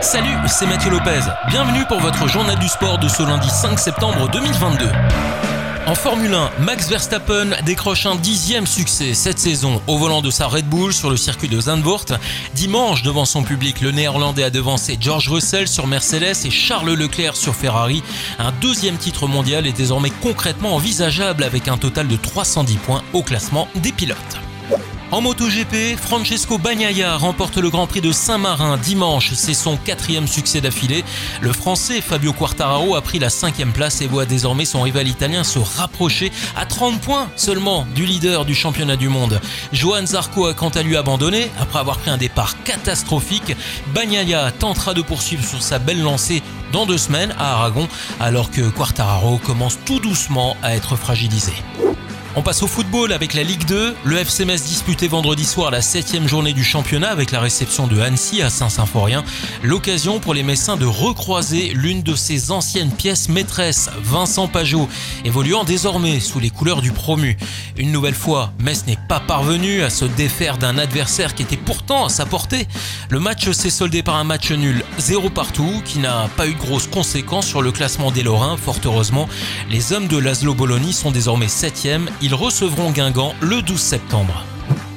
Salut, c'est Mathieu Lopez. Bienvenue pour votre journal du sport de ce lundi 5 septembre 2022. En Formule 1, Max Verstappen décroche un dixième succès cette saison au volant de sa Red Bull sur le circuit de Zandvoort. Dimanche, devant son public, le néerlandais a devancé George Russell sur Mercedes et Charles Leclerc sur Ferrari. Un deuxième titre mondial est désormais concrètement envisageable avec un total de 310 points au classement des pilotes. En MotoGP, Francesco Bagnaia remporte le Grand Prix de Saint-Marin dimanche. C'est son quatrième succès d'affilée. Le Français Fabio Quartararo a pris la cinquième place et voit désormais son rival italien se rapprocher à 30 points seulement du leader du championnat du monde. Johan Zarco a quant à lui abandonné après avoir pris un départ catastrophique. Bagnaia tentera de poursuivre sur sa belle lancée dans deux semaines à Aragon alors que Quartararo commence tout doucement à être fragilisé. On passe au football avec la Ligue 2. Le FC Metz disputait vendredi soir la septième journée du championnat avec la réception de Annecy à Saint-Symphorien. L'occasion pour les Messins de recroiser l'une de ses anciennes pièces maîtresses, Vincent Pajot, évoluant désormais sous les couleurs du promu. Une nouvelle fois, Metz n'est pas parvenu à se défaire d'un adversaire qui était pourtant à sa portée. Le match s'est soldé par un match nul, zéro partout, qui n'a pas eu de grosses conséquences sur le classement des Lorrains. Fort heureusement, les hommes de Laszlo Bologna sont désormais septièmes ils recevront Guingamp le 12 septembre.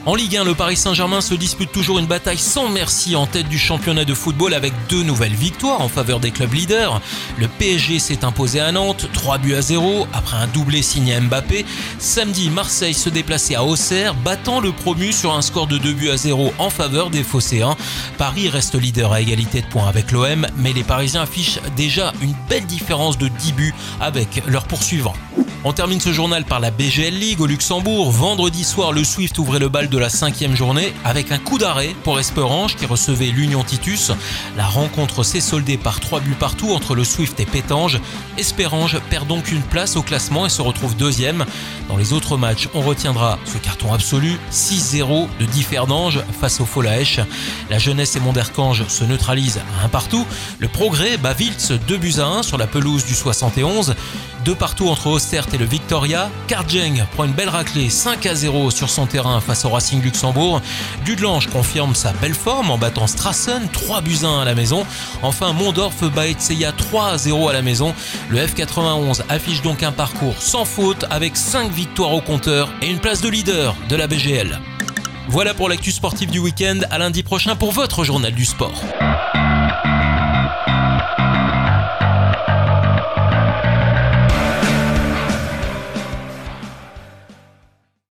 En Ligue 1, le Paris Saint-Germain se dispute toujours une bataille sans merci en tête du championnat de football avec deux nouvelles victoires en faveur des clubs leaders. Le PSG s'est imposé à Nantes, 3 buts à 0, après un doublé signé à Mbappé. Samedi, Marseille se déplaçait à Auxerre, battant le promu sur un score de 2 buts à 0 en faveur des Phocéens. Paris reste leader à égalité de points avec l'OM, mais les Parisiens affichent déjà une belle différence de 10 buts avec leurs poursuivants. On termine ce journal par la BGL League au Luxembourg. Vendredi soir, le Swift ouvrait le bal de la cinquième journée avec un coup d'arrêt pour Esperange qui recevait l'Union Titus. La rencontre s'est soldée par trois buts partout entre le Swift et Pétange. Esperange perd donc une place au classement et se retrouve deuxième. Dans les autres matchs, on retiendra ce carton absolu 6-0 de Differdange face au Folaèche. La jeunesse et Monderkange se neutralisent à un partout. Le progrès bat Wiltz 2 buts à 1 sur la pelouse du 71. Deux partout entre Ostert et le Victoria. Kardjeng prend une belle raclée 5 à 0 sur son terrain face au Racing Luxembourg. Dudelange confirme sa belle forme en battant Strassen 3 buts 1 à la maison. Enfin, Mondorf bat Etseya 3 à 0 à la maison. Le F91 affiche donc un parcours sans faute avec 5 victoires au compteur et une place de leader de la BGL. Voilà pour l'actu sportive du week-end. À lundi prochain pour votre journal du sport.